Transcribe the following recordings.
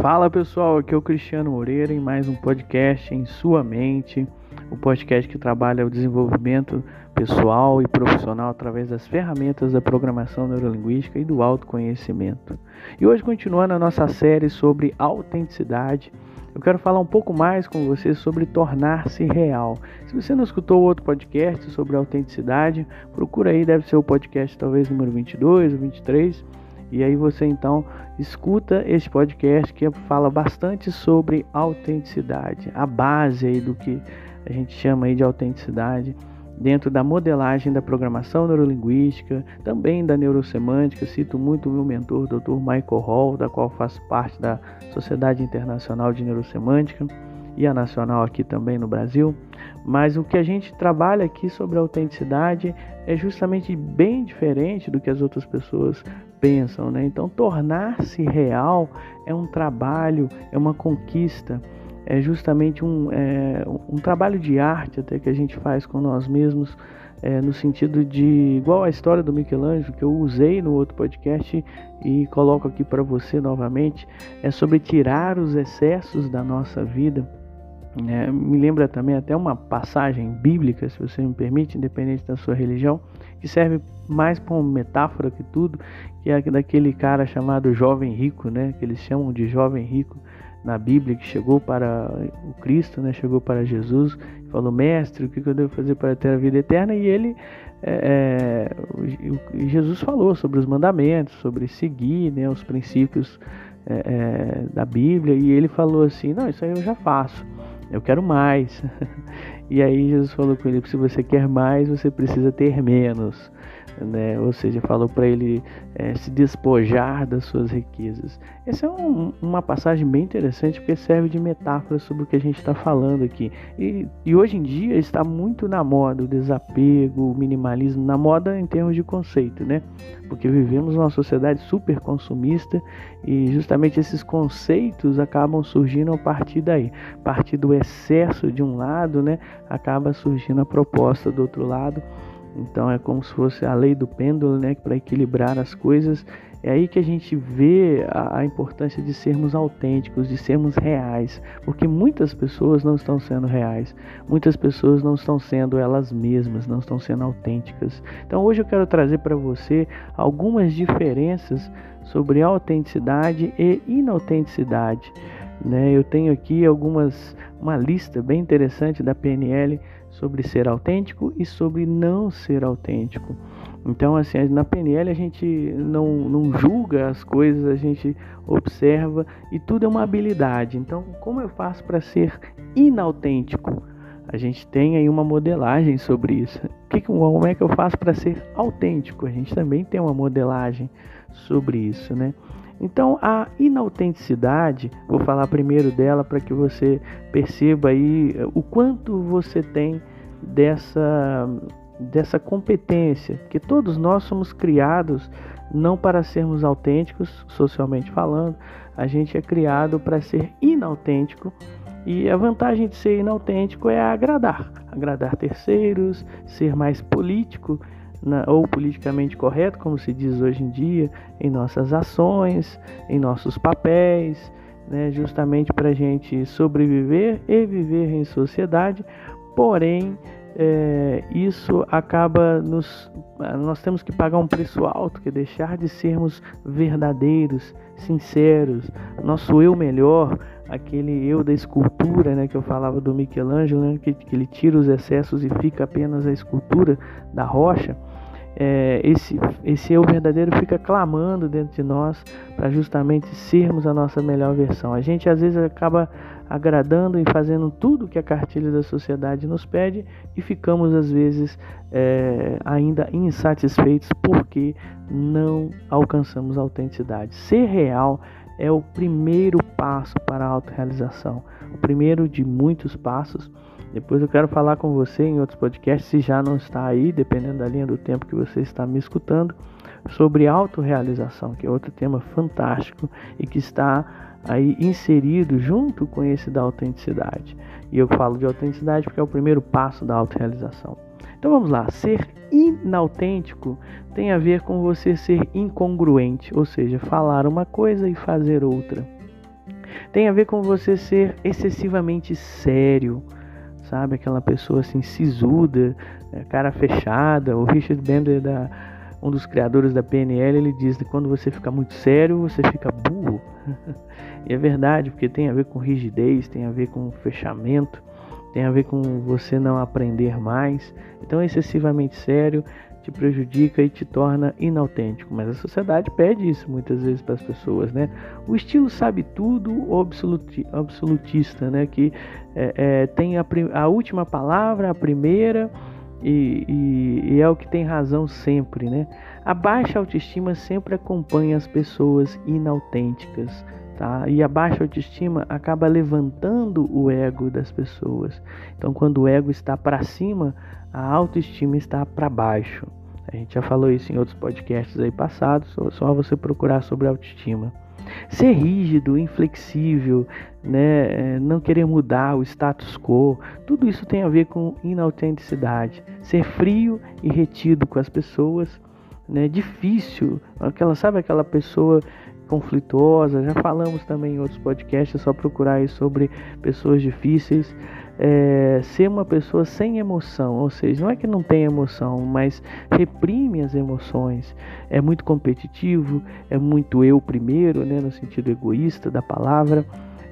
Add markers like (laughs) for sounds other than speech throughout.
Fala pessoal, aqui é o Cristiano Moreira em mais um podcast em sua mente, o um podcast que trabalha o desenvolvimento pessoal e profissional através das ferramentas da programação neurolinguística e do autoconhecimento. E hoje continuando a nossa série sobre autenticidade, eu quero falar um pouco mais com você sobre tornar-se real. Se você não escutou outro podcast sobre autenticidade, procura aí, deve ser o podcast talvez número 22 ou 23 e aí você então escuta esse podcast que fala bastante sobre autenticidade, a base aí do que a gente chama aí de autenticidade dentro da modelagem da programação neurolinguística, também da neurosemântica. Cito muito o meu mentor, Dr. Michael Hall, da qual faço parte da Sociedade Internacional de Neurosemântica e a nacional aqui também no Brasil. Mas o que a gente trabalha aqui sobre autenticidade é justamente bem diferente do que as outras pessoas pensam, né? Então, tornar-se real é um trabalho, é uma conquista, é justamente um, é, um trabalho de arte até que a gente faz com nós mesmos, é, no sentido de, igual a história do Michelangelo, que eu usei no outro podcast e coloco aqui para você novamente, é sobre tirar os excessos da nossa vida. É, me lembra também até uma passagem bíblica, se você me permite, independente da sua religião, que serve mais como metáfora que tudo, que é daquele cara chamado jovem rico, né? Que eles chamam de jovem rico na Bíblia, que chegou para o Cristo, né? Chegou para Jesus e falou: Mestre, o que eu devo fazer para ter a vida eterna? E ele, é, é, Jesus falou sobre os mandamentos, sobre seguir, né? Os princípios é, é, da Bíblia. E ele falou assim: Não, isso aí eu já faço. Eu quero mais. (laughs) E aí Jesus falou com ele: se você quer mais, você precisa ter menos né? ou seja, falou para ele é, se despojar das suas riquezas. Essa é um, uma passagem bem interessante porque serve de metáfora sobre o que a gente está falando aqui. E, e, hoje em dia está muito na moda o desapego, o minimalismo, na moda em termos de conceito, né? Porque vivemos uma sociedade super consumista e justamente esses conceitos acabam surgindo a partir daí. A partir do excesso de um lado, né? Acaba surgindo a proposta do outro lado. Então é como se fosse a lei do pêndulo, né, para equilibrar as coisas. É aí que a gente vê a, a, importância de sermos autênticos, de sermos reais, porque muitas pessoas não estão sendo reais, muitas pessoas não estão sendo elas mesmas, não estão sendo autênticas. Então hoje eu quero trazer para você algumas diferenças sobre autenticidade e inautenticidade. Né? Eu tenho aqui algumas uma lista bem interessante da PNL sobre ser autêntico e sobre não ser autêntico. Então, assim, na PNL a gente não, não julga as coisas, a gente observa e tudo é uma habilidade. Então, como eu faço para ser inautêntico? A gente tem aí uma modelagem sobre isso. Que, como é que eu faço para ser autêntico? A gente também tem uma modelagem sobre isso, né? Então, a inautenticidade, vou falar primeiro dela para que você perceba aí eh, o quanto você tem dessa dessa competência, que todos nós somos criados não para sermos autênticos, socialmente falando, a gente é criado para ser inautêntico. E a vantagem de ser inautêntico é agradar, agradar terceiros, ser mais político na, ou politicamente correto, como se diz hoje em dia, em nossas ações, em nossos papéis, né, justamente para a gente sobreviver e viver em sociedade. Porém, é, isso acaba nos. Nós temos que pagar um preço alto, que é deixar de sermos verdadeiros, sinceros, nosso eu melhor, aquele eu da escultura, né, que eu falava do Michelangelo, né, que, que ele tira os excessos e fica apenas a escultura da rocha é, esse, esse eu verdadeiro fica clamando dentro de nós para justamente sermos a nossa melhor versão. A gente às vezes acaba agradando e fazendo tudo que a cartilha da sociedade nos pede e ficamos às vezes é, ainda insatisfeitos porque não alcançamos a autenticidade. Ser real é o primeiro passo para a autorrealização, o primeiro de muitos passos depois eu quero falar com você em outros podcasts, se já não está aí, dependendo da linha do tempo que você está me escutando, sobre autorrealização, que é outro tema fantástico e que está aí inserido junto com esse da autenticidade. E eu falo de autenticidade porque é o primeiro passo da autorrealização. Então vamos lá, ser inautêntico tem a ver com você ser incongruente, ou seja, falar uma coisa e fazer outra. Tem a ver com você ser excessivamente sério, sabe? Aquela pessoa assim sisuda, né? cara fechada. O Richard Bender, da, um dos criadores da PNL, ele diz que quando você fica muito sério, você fica burro. (laughs) e é verdade, porque tem a ver com rigidez, tem a ver com fechamento, tem a ver com você não aprender mais. Então, excessivamente sério te prejudica e te torna inautêntico. Mas a sociedade pede isso muitas vezes para as pessoas, né? O estilo sabe tudo, o absolutista, né? Que é, é, tem a, a, última palavra, a primeira, e, e, e é o que tem razão sempre, né? A baixa autoestima sempre acompanha as pessoas inautênticas. Tá? E a baixa autoestima acaba levantando o ego das pessoas. Então, quando o ego está para cima, a autoestima está para baixo. A gente já falou isso em outros podcasts aí passados, só você procurar sobre autoestima. Ser rígido, inflexível, né, é, não querer mudar o status quo, tudo isso tem a ver com inautenticidade. Ser frio e retido com as pessoas, né, difícil, aquela sabe aquela pessoa conflituosa. Já falamos também em outros podcasts, é só procurar aí sobre pessoas difíceis é, ser uma pessoa sem emoção, ou seja, não é que não tem emoção, mas reprime as emoções. É muito competitivo, é muito eu primeiro, né, no sentido egoísta da palavra.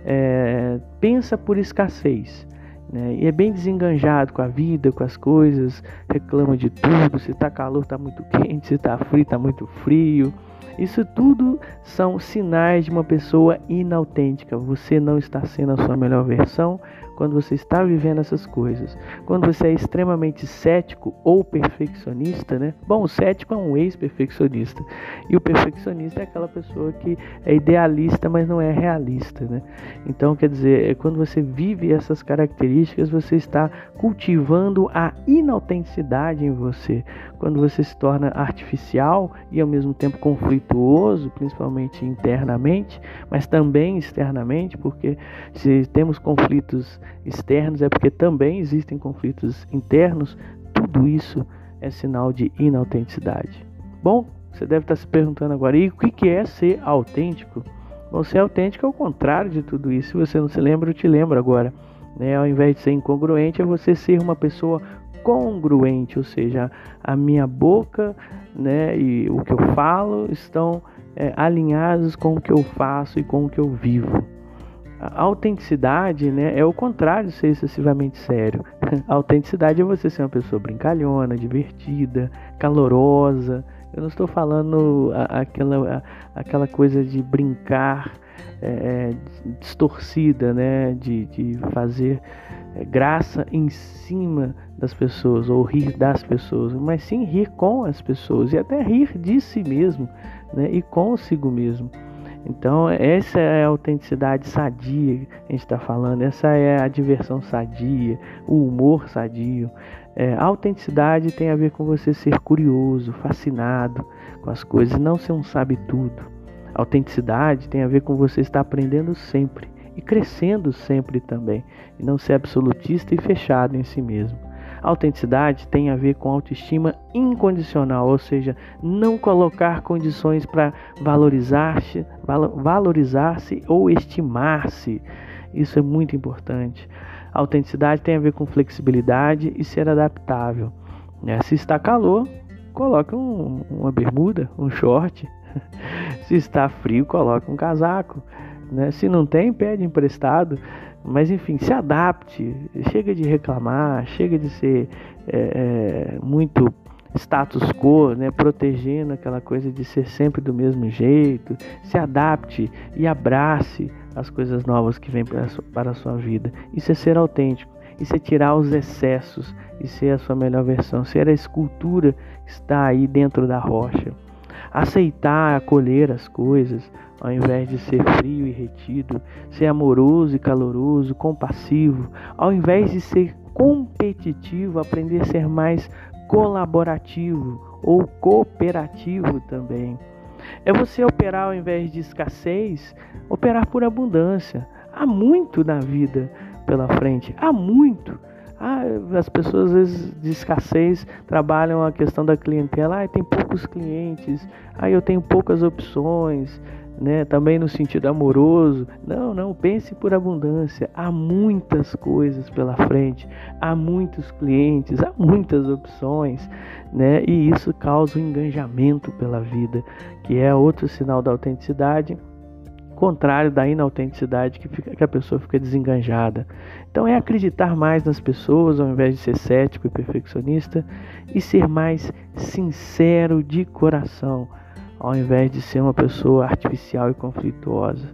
É, pensa por escassez. Né, e é bem desenganjado com a vida, com as coisas, reclama de tudo. Se está calor, está muito quente, se está frio, está muito frio. Isso tudo são sinais de uma pessoa inautêntica. Você não está sendo a sua melhor versão, quando você está vivendo essas coisas. Quando você é extremamente cético ou perfeccionista, né? Bom, o cético é um ex-perfeccionista e o perfeccionista é aquela pessoa que é idealista, mas não é realista, né? Então, quer dizer, é quando você vive essas características, você está cultivando a inautenticidade em você. Quando você se torna artificial e ao mesmo tempo conflituoso, principalmente internamente, mas também externamente, porque se temos conflitos externos é porque também existem conflitos internos, tudo isso é sinal de inautenticidade. Bom, você deve estar se perguntando agora, e o que é ser autêntico? Bom, ser autêntico é o contrário de tudo isso. Se você não se lembra, eu te lembro agora. Né? Ao invés de ser incongruente, é você ser uma pessoa congruente, ou seja, a minha boca né, e o que eu falo estão é, alinhados com o que eu faço e com o que eu vivo. A autenticidade né, é o contrário de ser excessivamente sério. (laughs) A autenticidade é você ser uma pessoa brincalhona, divertida, calorosa. Eu não estou falando aquela, aquela coisa de brincar é, é, distorcida, né, de, de fazer é, graça em cima das pessoas ou rir das pessoas, mas sim rir com as pessoas e até rir de si mesmo né, e consigo mesmo. Então, essa é a autenticidade sadia que a gente está falando, essa é a diversão sadia, o humor sadio. É, a autenticidade tem a ver com você ser curioso, fascinado com as coisas, não ser um sabe-tudo. Autenticidade tem a ver com você estar aprendendo sempre e crescendo sempre também, e não ser absolutista e fechado em si mesmo. Autenticidade tem a ver com autoestima incondicional, ou seja, não colocar condições para valorizar-se, valorizar-se ou estimar-se. Isso é muito importante. Autenticidade tem a ver com flexibilidade e ser adaptável. Né? Se está calor, coloque um, uma bermuda, um short. (laughs) Se está frio, coloque um casaco. Né? Se não tem, pede emprestado. Mas enfim, se adapte, chega de reclamar, chega de ser é, é, muito status quo, né, protegendo aquela coisa de ser sempre do mesmo jeito. Se adapte e abrace as coisas novas que vêm para a sua vida. Isso é ser autêntico, isso é tirar os excessos e ser a sua melhor versão, ser a escultura que está aí dentro da rocha. Aceitar, acolher as coisas, ao invés de ser frio e retido, ser amoroso e caloroso, compassivo, ao invés de ser competitivo, aprender a ser mais colaborativo ou cooperativo também. É você operar ao invés de escassez, operar por abundância. Há muito na vida pela frente, há muito. Ah, as pessoas às vezes de escassez trabalham a questão da clientela. Ah, tem poucos clientes. Ah, eu tenho poucas opções. Né, também no sentido amoroso. Não, não, pense por abundância. Há muitas coisas pela frente, há muitos clientes, há muitas opções, né? E isso causa um engajamento pela vida, que é outro sinal da autenticidade contrário da inautenticidade que, fica, que a pessoa fica desenganjada. Então é acreditar mais nas pessoas ao invés de ser cético e perfeccionista e ser mais sincero de coração ao invés de ser uma pessoa artificial e conflituosa.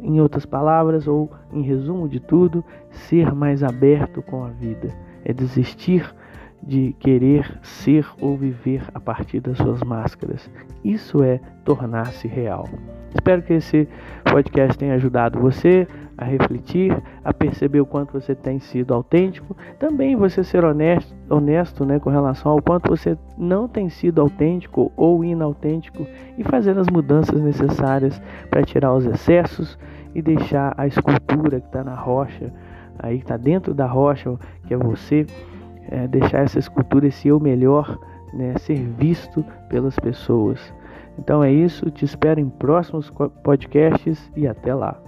Em outras palavras, ou em resumo de tudo, ser mais aberto com a vida é desistir de querer ser ou viver a partir das suas máscaras. Isso é tornar-se real. Espero que esse podcast tenha ajudado você a refletir, a perceber o quanto você tem sido autêntico, também você ser honesto, honesto né, com relação ao quanto você não tem sido autêntico ou inautêntico e fazer as mudanças necessárias para tirar os excessos e deixar a escultura que está na rocha, aí que está dentro da rocha, que é você, é, deixar essa escultura, esse eu melhor, né, ser visto pelas pessoas. Então é isso, te espero em próximos podcasts e até lá.